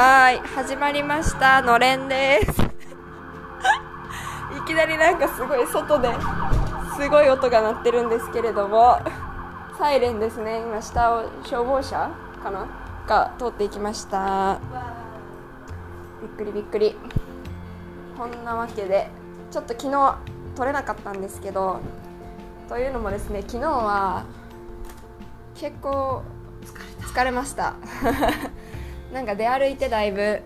はい始まりました。のれんです。いきなりなんかすごい外ですごい音が鳴ってるんですけれどもサイレンですね。今下を消防車かな？が通っていきました。びっくりびっくり。こんなわけでちょっと昨日撮れなかったんですけどというのもですね昨日は結構疲れました。なんか出歩いてだいぶ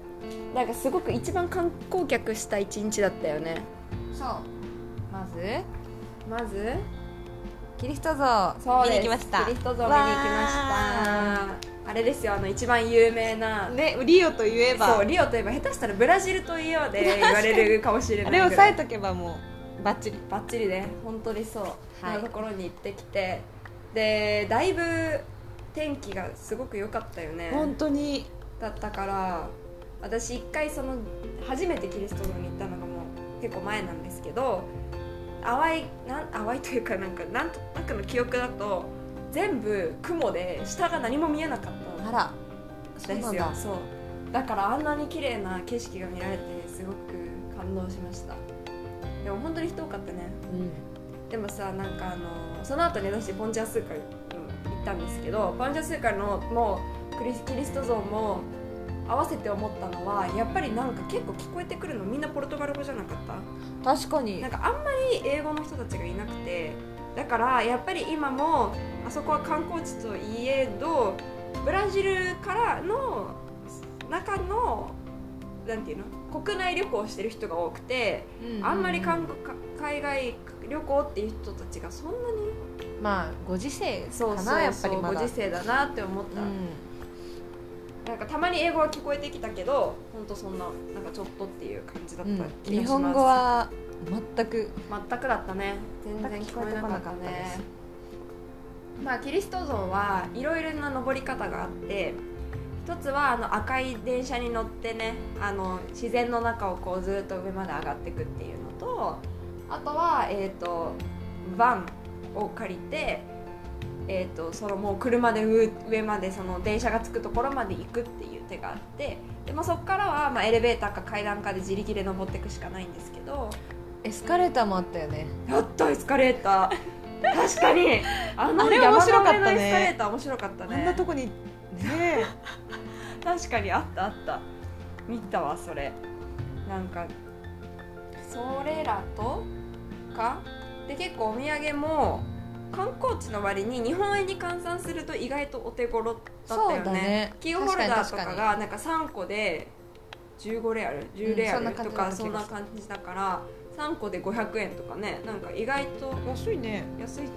なんかすごく一番観光客した一日だったよね。そう。まず。まずキリスト像見に行きました。キリスト像見に行きました。あれですよあの一番有名な。ねリオといえば。そうリオといえば下手したらブラジルといえばで 言われるかもしれないあれをぐらい押さえとけばもうバッチリ。バッチリで本当にそう、はい。なところに行ってきて。でだいぶ天気がすごく良かったよね。本当にだったから私一回その初めてキリスト像に行ったのがもう結構前なんですけど淡いなん淡いというかなんかなんとなくの記憶だと全部雲で下が何も見えなかった。あらんですよ。そうだ。からあんなに綺麗な景色が見られてすごく感動しました。でも本当に人多かったね。うん。でもさなんかあのその後に私ポンジャースーカルうん行ったんですけどポンジャースーカルのもクリスキリスト像も合わせて思ったのはやっぱりなんか結構聞こえてくるのみんなポルトガル語じゃなかった？確かに。なんかあんまり英語の人たちがいなくて。だからやっぱり今もあそこは観光地といえどブラジルからの中のなんていうの？国内旅行をしてる人が多くて、あんまり韓国か海外旅行っていう人たちがそんなに？まあご時世そうそうかなやっぱりまだ。ご時世だなって思った、うんなんかたまに英語は聞こえてきたけど本当そんななんかちょっとっていう感じだった気がします、日本語は全く。全くだったね。全然聞こえなかったねす。まあキリスト像はいろいろな登り方があって一つはあの赤い電車に乗ってねあの自然の中をこうずっと上まで上がっていくっていうのとあとはえっ、とバンを借りてえー、とそのもう車で上上までその電車が着くところまで行くっていう手があってで、まあ、そこからはまあエレベーターか階段かで自力で登っていくしかないんですけど。エスカレーターもあったよね。やったエスカレーター。確かに。あのあれ面白かったね。エスカレーター面白かったあねんなとこにね。確かにあったあった。見たわそれ。なんかそれらとか？で結構お土産も観光地の割に日本円に換算すると意外とお手頃だったよね。ねキーホルダーと確かがなんか3個で15レアル10レアルとかそんな感じだから3個で500円とかねなんか意外と安いね。安いね。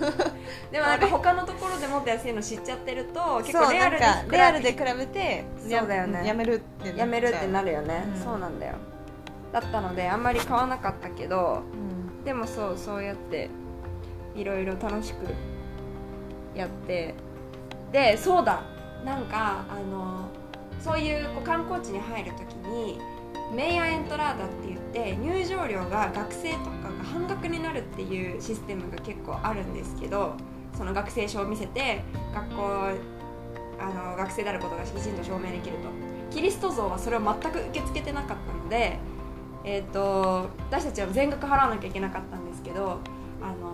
でもなんか他のところでもっと安いの知っちゃってると結構レアルでレアルで比べてそうだよね。ややめるってやめるってなるよね、うん。そうなんだよ。だったのであんまり買わなかったけどうん。でもそうそうやっていろいろ楽しくやって。でそうだ。なんかあのそういうこう観光地に入るときにメイヤエントラーダって言って入場料が学生とかが半額になるっていうシステムが結構あるんですけどその学生証を見せて学校あの学生であることがきちんと証明できると。キリスト像はそれを全く受け付けてなかったので、えー、と私たちは全額払わなきゃいけなかったんですけどあの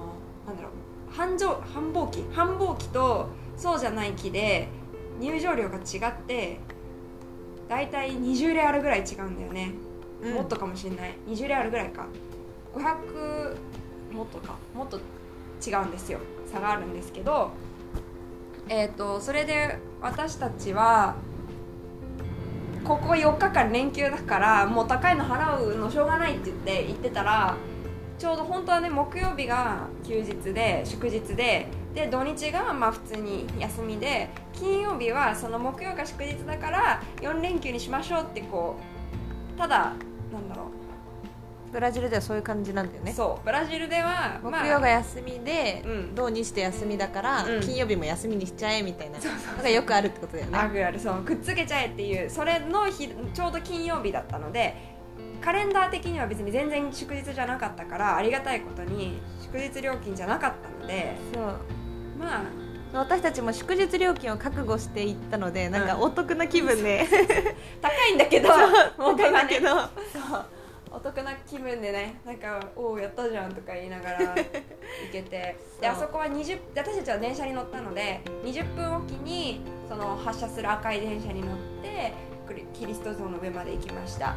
繁盛繁忙期繁忙期とそうじゃない期で入場料が違ってだいたい20レアルぐらい違うんだよね、うん。もっとかもしれない。20レアルぐらいか。500もっとか。もっと違うんですよ。差があるんですけどえっ、とそれで私たちはここ4日間連休だからもう高いの払うのしょうがないって言って言ってたらちょうど本当はね木曜日が休日で祝日でで土日がまあ普通に休みで金曜日はその木曜が祝日だから4連休にしましょうってこうただなんだろブラジルではそういう感じなんだよう、ね。そうブラジルでは木曜が休みで、うん。土日して休みだから、うん。金曜日も休みにしちゃえみたいな。のがよくあるってことだよね。あるある。そうくっつけちゃえっていうそれの日ちょうど金曜日だったのでカレンダー的には別に全然祝日じゃなかったからありがたいことに祝日料金じゃなかったのでそう。まあ私たちも祝日料金を覚悟していったのでなんかうんお得な気分で、高いんだけど高いんだけど、そう。お得な気分でねなんか「おおやったじゃん」とか言いながら行けて。であそこは20私たちは電車に乗ったので20分おきにその発車する赤い電車に乗ってクリキリスト像の上まで行きました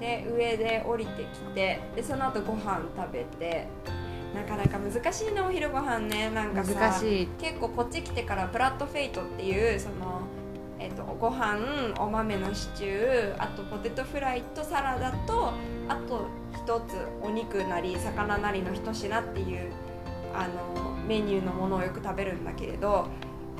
で上で降りてきてでその後ご飯食べてなかなか難しいなお昼ご飯ね。なんかさ難しい。結構こっち来てからプラットフェイトっていうその、えっとご飯お豆のシチューあとポテトフライとサラダとあと一つお肉なり魚なりの一品っていうあのメニューのものをよく食べるんだけれど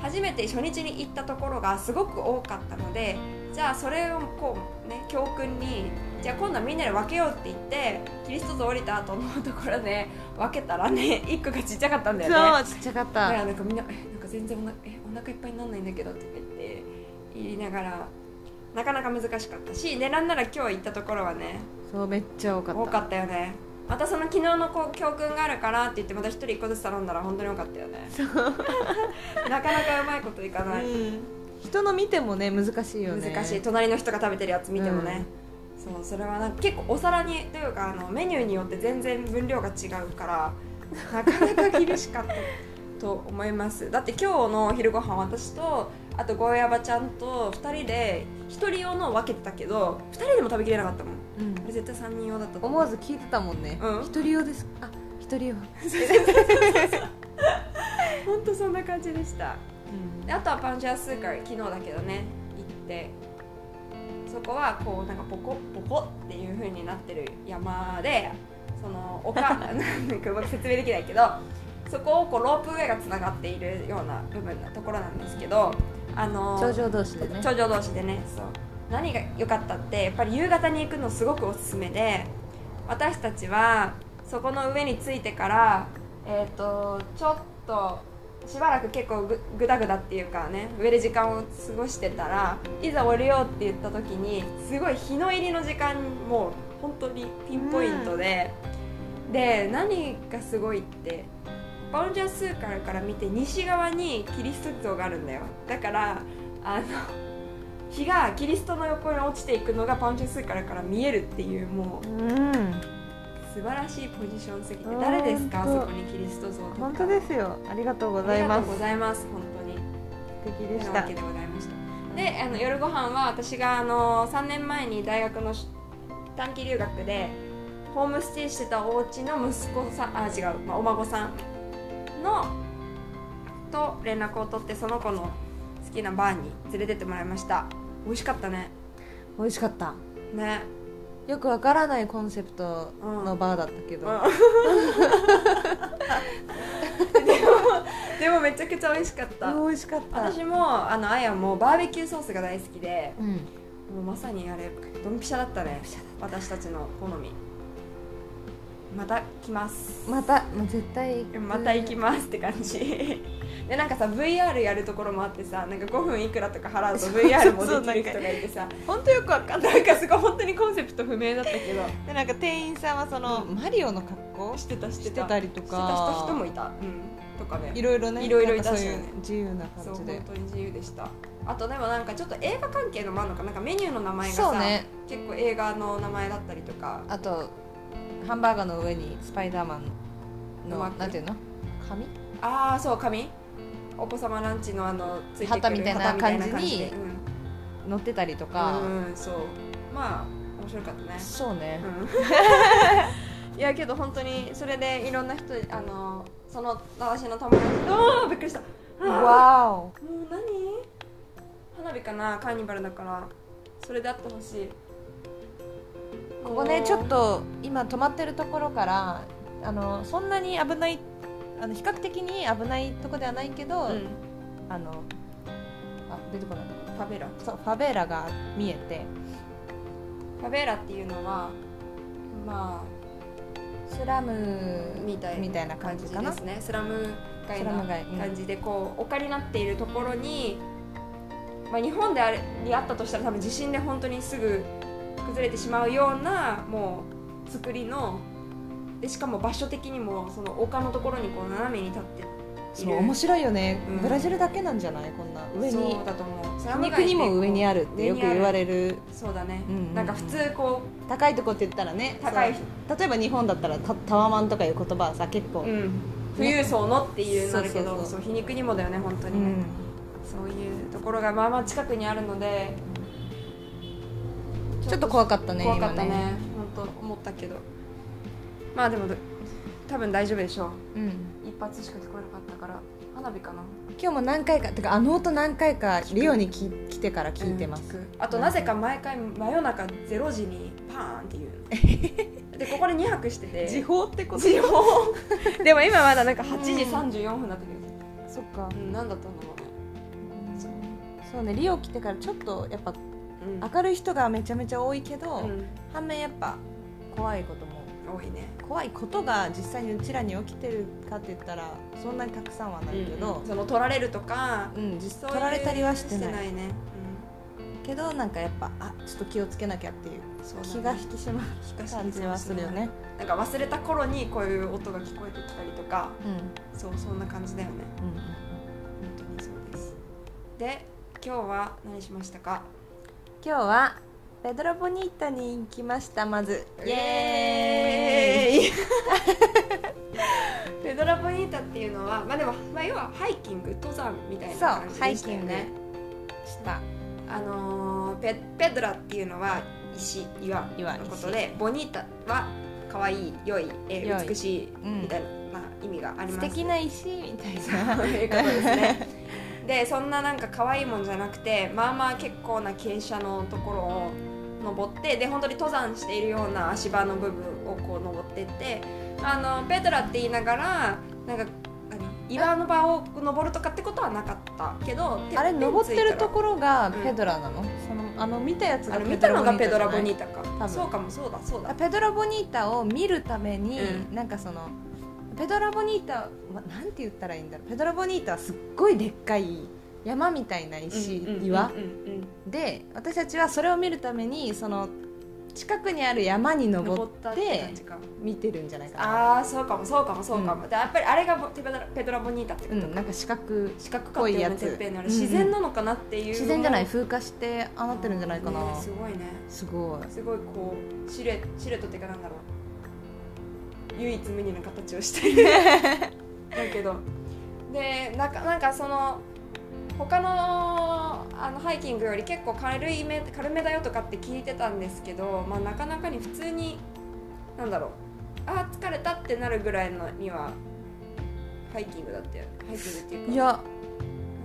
初めて初日に行ったところがすごく多かったのでじゃあそれをこうね教訓にじゃあ今度はみんなで分けようって言ってキリスト像降りた後のところで分けたらね 1個がちっちゃかったんだよね。そうちっちゃかっだからたなんかみんな「えなんか全然おなえお腹いっぱいにならないんだけど」って言って言いながらなかなか難しかったしでなんなら今日行ったところはねそうめっちゃ多かった。多かったよね。またその昨日のこう教訓があるからって言ってまた一人一個ずつ頼んだら本当に多かったよね。なかなかうまいこといかない、うん。人の見てもね難しいよね。難しい。隣の人が食べてるやつ見てもね、そうそれはなんか結構お皿にというかあのメニューによって全然分量が違うからなかなか厳しかったと思います。だって今日のお昼ご飯私とあとゴーヤバちゃんと2人で1人用のを分けてたけど2人でも食べきれなかったもん。うん。あれ絶対3人用だったと思わず聞いてたもんね。うん。一人用です。あ一人用。本当そんな感じでした。であとはパンジャースーカー昨日だけどね行ってそこはこうなんかポコポコっていう風になってる山でその丘 なんかうまく説明できないけどそこをこうロープウェイがつながっているような部分のところなんですけどあの頂上同士でね。頂上同士でねそう。何が良かったってやっぱり夕方に行くのすごくおすすめで私たちはそこの上に着いてからえっ、とちょっとしばらく結構ぐぐだぐだっていうかね上で時間を過ごしてたらいざ降りようって言った時にすごい日の入りの時間もう本当にピンポイントで、で何がすごいってバウンジャースーカルから見て西側にキリスト像があるんだよ。だからあの日がキリストの横に落ちていくのがパウンジャースーカルから見えるっていうもううん素晴らしいポジションすぎてうん誰ですか？あそこにキリスト像とか。本当ですよ。ありがとうございます。ありがとうございます本当に。素敵でした。なわけでございました。であの夜ご飯は私があの3年前に大学のし短期留学でホームステイしてたお家の息子さんあ違う、まあ、お孫さんのと連絡を取ってその子の好きなバーに連れてってもらいました。美味しかったね。美味しかった。ねよくわからないコンセプトのバーだったけど、でもでもめちゃくちゃ美味しかった。美味しかった。私もあのあやもバーベキューソースが大好きでうん。もうまさにあれドンピシャだったね。私たちの好み。また来ます。またもう絶対また行きますって感じでなんかさ VR やるところもあってさなんか5分いくらとか払うと VR もできる人がいてさ。本当よくわかんない。なんかすごい本当にコンセプト不明だったけど。でなんか店員さんはその、うん。マリオの格好？してたしてしたりとしてたか人人もいた。うん。とかね。いろいろねいろいろいたし。ね自由なそう本感じで。当に自由でした。あとでもなんかちょっと映画関係のもあるのかな。んかメニューの名前がさ、ね。結構映画の名前だったりとか。あとハンバーガーの上にスパイダーマンのなんていうの？紙？ああそう紙？お子様ランチのあのついてくる旗みたいな旗みたいな感じにで乗ってたりとうんか、うんそう。まあ面白かったね。そうね、うん。いやけど本当にそれでいろんな人あのその私の友達ああびっくりした。わもう何？花火かな？カーニバルだから。それであってほしい。おここねちょっと今止まってるところからあのそんなに危ないあの比較的に危ないとこではないけど、うん。あのあ出てこない。ファベラ。そうファベーラが見えて。ファベラっていうのはまスラムあみたいな感じかな。ですね。スラム街スの感じでこう丘になっているところに、まあ、日本であれにあったとしたら多分地震で本当にすぐ崩れてしまうようなもう作りのでしかも場所的にもその丘のところにこう斜めに立ってそう面白いよね、うん。ブラジルだけなんじゃない？こんな。上に。そうだと思う。皮肉にも上にあるってよく言われる。そうだね、うんうんうん。なんか普通こ高いとこって言ったらね高い。例えば日本だったらタタワマンとかいう言葉はさ結構、う、うん、富裕層のっていうなるけど、そうそうそう。そう皮肉にもだよね本当にね、うん。そういうところがまあまあ近くにあるのでちょっと怖かったね怖かったね。今本当思ったけどまあでもど多分大丈夫でしょう。うん、一発しか聞こえなかったから花火かな。今日も何回かてかあの音何回かリオにき来てから聞いてます、うんあとなぜか毎回真夜中0時にパーンっていうの。でここで2泊してて。時報ってこと？時報。でも今まだなんか8時34分になってる。そっか。うん何だったんだろうね。そうそうねリオ来てからちょっとやっぱうん。明るい人がめちゃめちゃ多いけど、うん。反面やっぱ怖いことも多いね。怖いことが実際にうちらに起きてるかって言ったらそんなにたくさんはないけど、その取られるとかうん実取られたりはしてない。ね、けどなんかやっぱあちょっと気をつけなきゃっていううね。気が引き締まる感じはするよね。なんか忘れた頃にこういう音が聞こえてきたりとかうんそうそんな感じだよね。うん。本当にそうです。で今日は何しましたか？今日はペドロボニータに行きましたまず。イエーイ。ペドラボニータっていうのはまあでも、まあ、要はハイキング登山みたいな感じでしたよハイね。した。あのーペペドラっていうのは石岩岩のことでボニータは可愛い良い、えー美しいうん。みたいな、まあ、意味があります。素敵な石みたいそういうことですね。でそんななんか可愛いもんじゃなくてまあまあ結構な傾斜のところを登ってで本当に登山しているような足場の部分をこう登ってってあのペドラって言いながらなんか何岩の場を登るとかってことはなかったけどあれ登ってるところがん。ペドラなの、そのあの見たやつが見たのがペドラボニーータか。分。そうかもそうだそうだ。タペドラボニータを見るために、うん。なんかそのペドラボニータはなんて言ったらいいんだろう。ペドラボニータはすっごいでっかい山みたいな石、岩うんうんうん。で私たちはそれを見るためにその近くにある山に登って見てるんじゃないかな。ああそうかもそうかもそうかも、でやっぱりあれがボペドラペドラボニータってことか、うんなんか四角四角かっぽいやつ自然なのかなっていう自然じゃない風化してああなってるんじゃないかな、ねすごいね。すごい。すごいこうシルエシルエットっていうかなんだろう。唯一無二の形をしてる。だけど。でなんかなんかその他のあのハイキングより結構軽いめ軽めだよとかって聞いてたんですけど、まあ、なかなかに普通になんだろうあー疲れたってなるぐらいのにはハイキングだったよ。ねハイキングっていうか。いや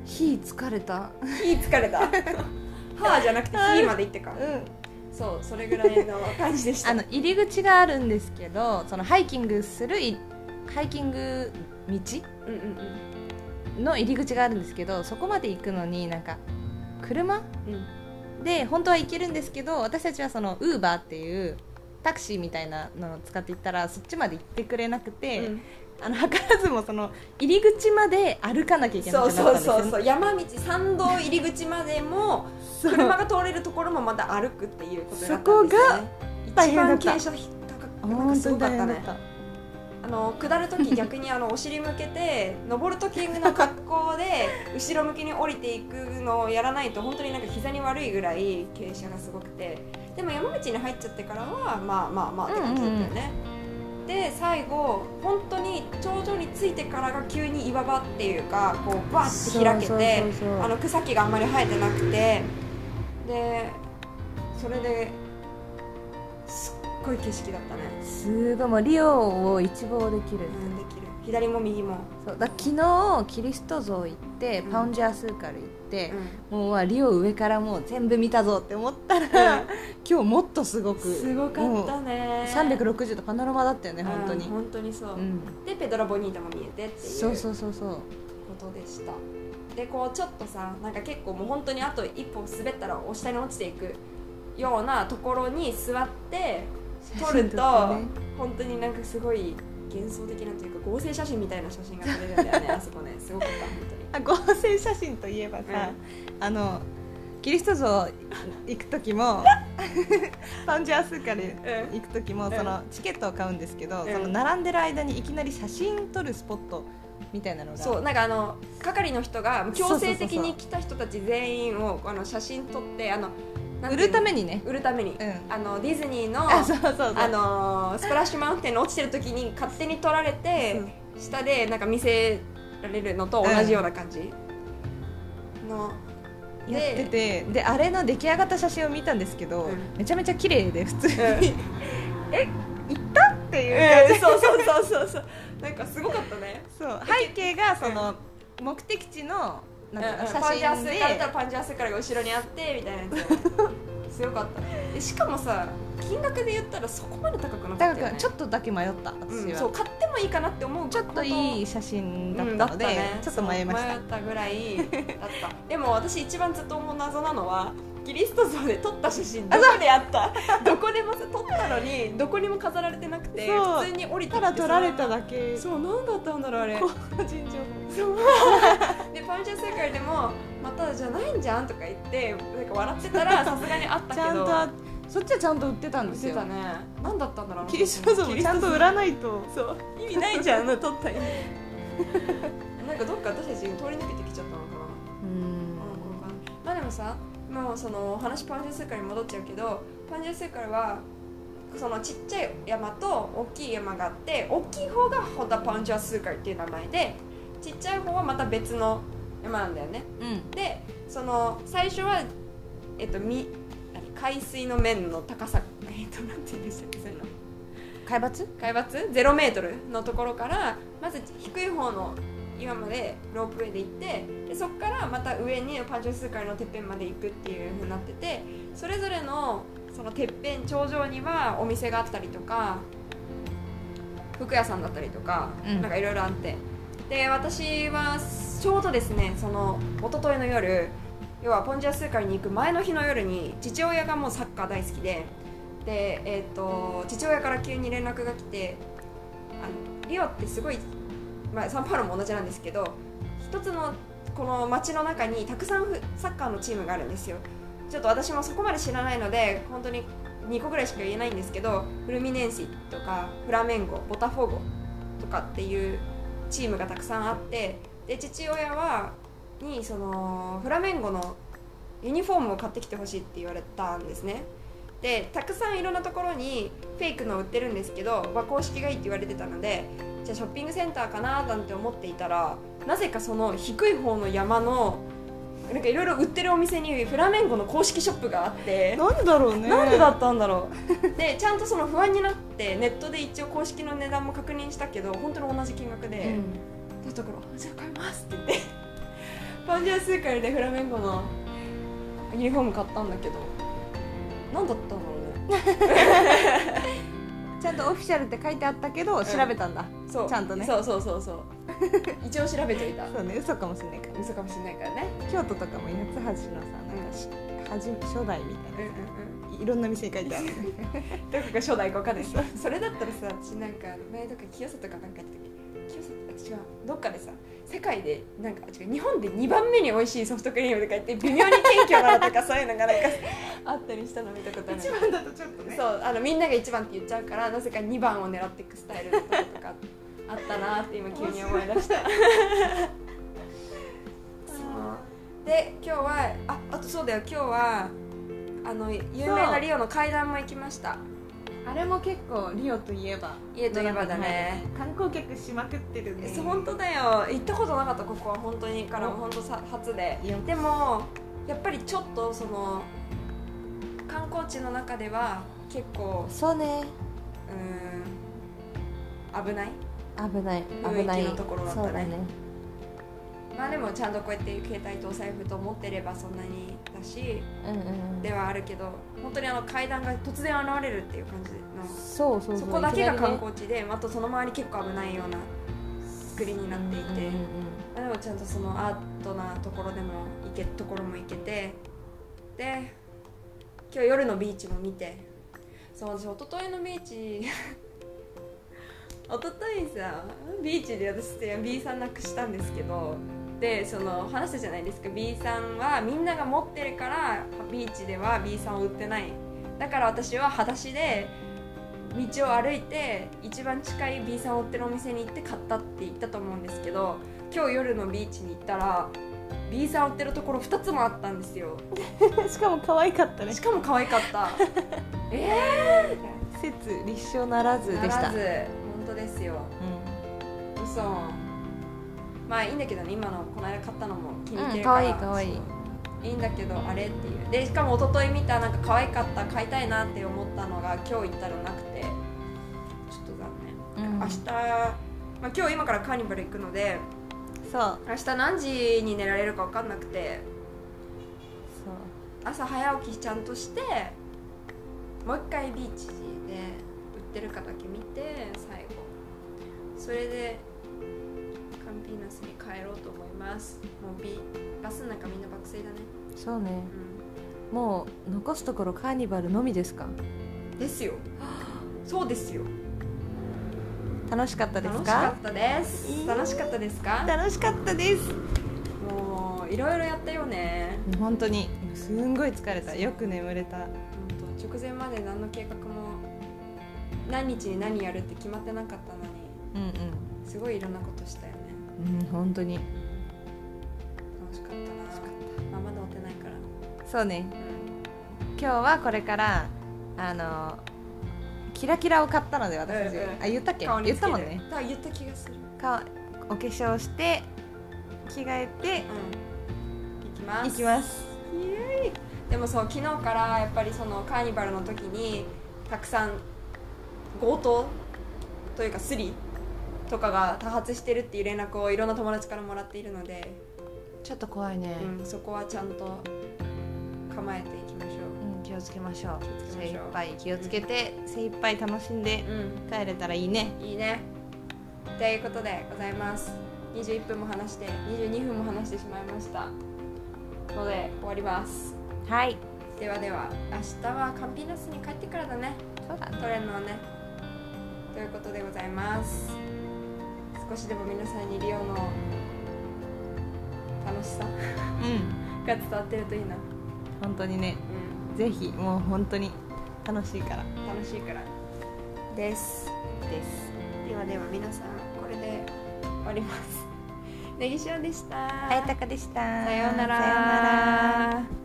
火疲れた。火疲れた？はーじゃなくて火まで行ってか。うん。そうそれぐらいの感じでした。あの入り口があるんですけどそのハイキングするいハイキング道？うんうんうんの入り口があるんですけどそこまで行くのになんか車？うん。で本当は行けるんですけど私たちはそのウーバーっていうタクシーみたいなのを使って行ったらそっちまで行ってくれなくて、うん。あの図らずもその入り口まで歩かなきゃいけなそうそうそうそう。山道参道入り口までも車が通れるところもまた歩くっていうことになったそこんですよ、がね、大変だった一番傾斜高くなんかすごかったねあの下る時 逆にあのお尻向けて登る時の格好で後ろ向きに降りていくのをやらないと本当になんか膝に悪いぐらい傾斜がすごくて。でも山道に入っちゃってからはまあまあまあって感じだったよね、で最後本当に頂上に着いてからが急に岩場っていうかこうバーって開けてあの草木があんまり生えてなくて。でそれでごい景色だったね。すごいもうリオを一望できる、うんできる。左も右も、そうだ昨日キリスト像行って、うん。パウンジャースーカル行ってう、ん。もうわリオ上からもう全部見たぞって思ったら、うん。今日もっとすごくすごかったね。360度パノラマだったよね本当に。うん本当にそう、うん。でペドラボニータも見えてっていうそうそうそうそう。ことでした。でこうちょっとさなんか結構もう本当にあと一歩滑ったらお下に落ちていくようなところに座って撮ると、本当になんかすごい幻想的なというか合成写真みたいな写真が撮れるんだよね あそこねすごかった本当に。あ合成写真といえばさ、あのキリスト像行く時も パウンジャースーカル行く時も、ん。そのチケットを買うんですけど、うん。その並んでる間にいきなり写真撮るスポットみたいなのがそうなんかあの係の人が強制的に来た人たち全員をあの写真撮ってあの売るためにね。売るために、うん。あのディズニーのあそうそうそう。あのースプラッシュマウンテンの落ちてる時に勝手に撮られて、下でなんか見せられるのと同じような感じ。の、やっててであれの出来上がった写真を見たんですけど、うん。めちゃめちゃ綺麗で普通に、うん。え行ったっていう感じ、そうそうそうそうそう。なんかすごかったね。そう。背景がその、目的地のなんか写真で、パンジャースカだったらパンジャースからが後ろにあってみたいなやつ。強かった。でしかもさ金額で言ったらそこまで高くなかった、ね、ちょっとだけ迷った。私は、うん、そう買ってもいいかなって思うちょっといい写真だったので、うんね、ちょっと迷いました。迷ったぐらいだった。でも私一番ずっと思う謎なのはキリスト像で撮った写真どこであった？どこでも撮ったのにどこにも飾られてなくて普通に降りたら撮られただけ。そう何だったんだろうあれ。個人情報そう30歳からでもまたじゃないんじゃんとか言ってなんか笑ってたら さすがにあったけど。ちゃんとそっちはちゃんと売ってたんですよ売ってたね。何だったんだろうキリスト像もちゃんと売らないと。そう。意味ないじゃん取った意味。なんかどっか私たち通り抜けてきちゃったのかな。うん。まあでもさもうその話パンジャスーカに戻っちゃうけどパンジャスーカはそのちっちゃい山と大きい山があって大きい方がホタパンジャスーカイっていう名前でちっちゃい方はまた別の山なんだよね。うん。でその最初はえっとみ何海水の面の高さ えっとなんて言うんでしたっけそういうの。海抜？海抜？0メートルのところからまず低い方の岩までロープウェイで行ってでそこからまた上にパンチョスーカーのてっぺんまで行くっていう風になっててそれぞれのそのてっぺん頂上にはお店があったりとか服屋さんだったりとか、うん。なんかいろいろあってで私はちょうどですねその一昨日の夜要はポンジャースーカーに行く前の日の夜に父親がもうサッカー大好きでで、えー、と父親から急に連絡が来てあのリオってすごい、まあ、サンパウロも同じなんですけど一つのこの街の中にたくさんサッカーのチームがあるんですよ。ちょっと私もそこまで知らないので本当に2個ぐらいしか言えないんですけどフルミネンシとかフラメンゴボタフォーゴとかっていうチームがたくさんあってで父親はにそのフラメンゴのユニフォームを買ってきてほしいって言われたんですね。でたくさんいろんなところにフェイクの売ってるんですけど、まあ、公式がいいって言われてたのでじゃあショッピングセンターかななんて思っていたらなぜかその低い方の山のなんかいろいろ売ってるお店にフラメンゴの公式ショップがあってなんでだろうね。なんでだったんだろう。でちゃんとその不安になってネットで一応公式の値段も確認したけど本当に同じ金額で、だったから「じゃあ買います」って言って パンジャースーカーでフラメンゴのユニフォーム買ったんだけど何だったんだろうねちゃんとオフィシャルって書いてあったけど、ん。調べたんだ。そう。ちゃんとね。そうそうそうそう。一応調べといた。そうね。嘘かもしれないから嘘かもしれないからね。京都とかも八つ橋のさなんかし、はじ初代みたいなうんうんうん。いろんな店に書いてある。どこが初代か分かんない。ですそれだったらさ私なんか前とか清里かなんかやってたっけ清里あ違う。どっかでさ世界でなんか違う日本で2番目に美味しいソフトクリームとか言って微妙に謙虚なのとかそういうのがなんか あったりしたの見たことある。一番だとちょっとね。そうあのみんなが1番って言っちゃうからなぜか2番を狙っていくスタイルのとことかあったなって今急に思い出した。そう。で今日はああとそうだよ今日はあの有名なリオの階段も行きましたあれも結構リオといえば家といえばだね。観光客しまくってるね。そう本当だよ。行ったことなかったここは本当に。からも本当さ初で。でもやっぱりちょっとその観光地の中では結構そうね。うーん危ない？危ない危ない。のところだったね。そうだねまあでもちゃんとこうやって携帯とお財布と持ってればそんなにだしうんうんではあるけど本当にあの階段が突然現れるっていう感じの。そうそうそこだけが観光地であとその周り結構危ないような作りになっていて、うんうんうんまあでもちゃんとそのアートなところでも行けところも行けて。で今日夜のビーチも見て。そう私一昨日のビーチ 一昨日さビーチで私 B さんなくしたんですけどでその話したじゃないですか。B さんはみんなが持ってるからビーチでは B さんを売ってない。だから私は裸足で道を歩いて一番近い B さんを追ってるお店に行って買ったって言ったと思うんですけど今日夜のビーチに行ったら B さん追ってるところ2つもあったんですよ。しかも可愛かったね。しかも可愛かった。え説立証ならずー、でした。ならず。本当ですよ。う嘘まあいいんだけどね今のこの間買ったのも気に入ってるうんから、可愛い可愛い。そう。いいんだけどあれっていう。でしかも一昨日見たなんか可愛かった買いたいなって思ったのが今日行ったらなくて。ちょっと残念。ん、うん、明日、まあ、今日今からカーニバル行くのでそう。明日何時に寝られるか分かんなくて。そう。朝早起きちゃんとしてもう一回ビーチで売ってるかだけ見て最後。それでカンピーナスに帰ろうと思います。もうビバスなんかみんな爆睡だね。そうね。うもう残すところカーニバルのみですか？んですよ。そうですよ。楽しかったです楽しかかったです。楽しかったですか？楽しかったです。もういろいろやったよね。本当に。すんごい疲れた。よく眠れた。本当直前まで何の計画も何日に何やるって決まってなかったのに。うんすごいいろんなことしたよ。ねうんうん本当に。楽しかったな。あまだ追ってないから。そうね。う今日はこれからあのキラキラを買ったので私たち、うんうん。あ言ったっけ？言ったもんね。あ言った気がする。かお化粧して着替えてうん。行きます。行きます。イエーイ。でもそう昨日からやっぱりそのカーニバルの時にたくさん強盗というかスリとかが多発してるっていう連絡をいろんな友達からもらっているので、ちょっと怖いね、うん、そこはちゃんと構えていきましょう。ん気をつけましょう。精一杯。気をつけて、精一杯楽しんでううん。帰れたらいいね。いいね。ということでございます。21分も話して22分も話してしまいました。ので終わります。はい。ではでは明日はカンピーナスに帰ってからだね。そうだね。取れるのはね。ということでございます少しでも皆さんにリオの楽しさうん。が伝わってるといいな、本当にね。うぜひもう本当に楽しいから。ん、楽しいからです。です。ではでは皆さんこれで終わります。ネギシオでした。あやたかでした。さようなら。さようなら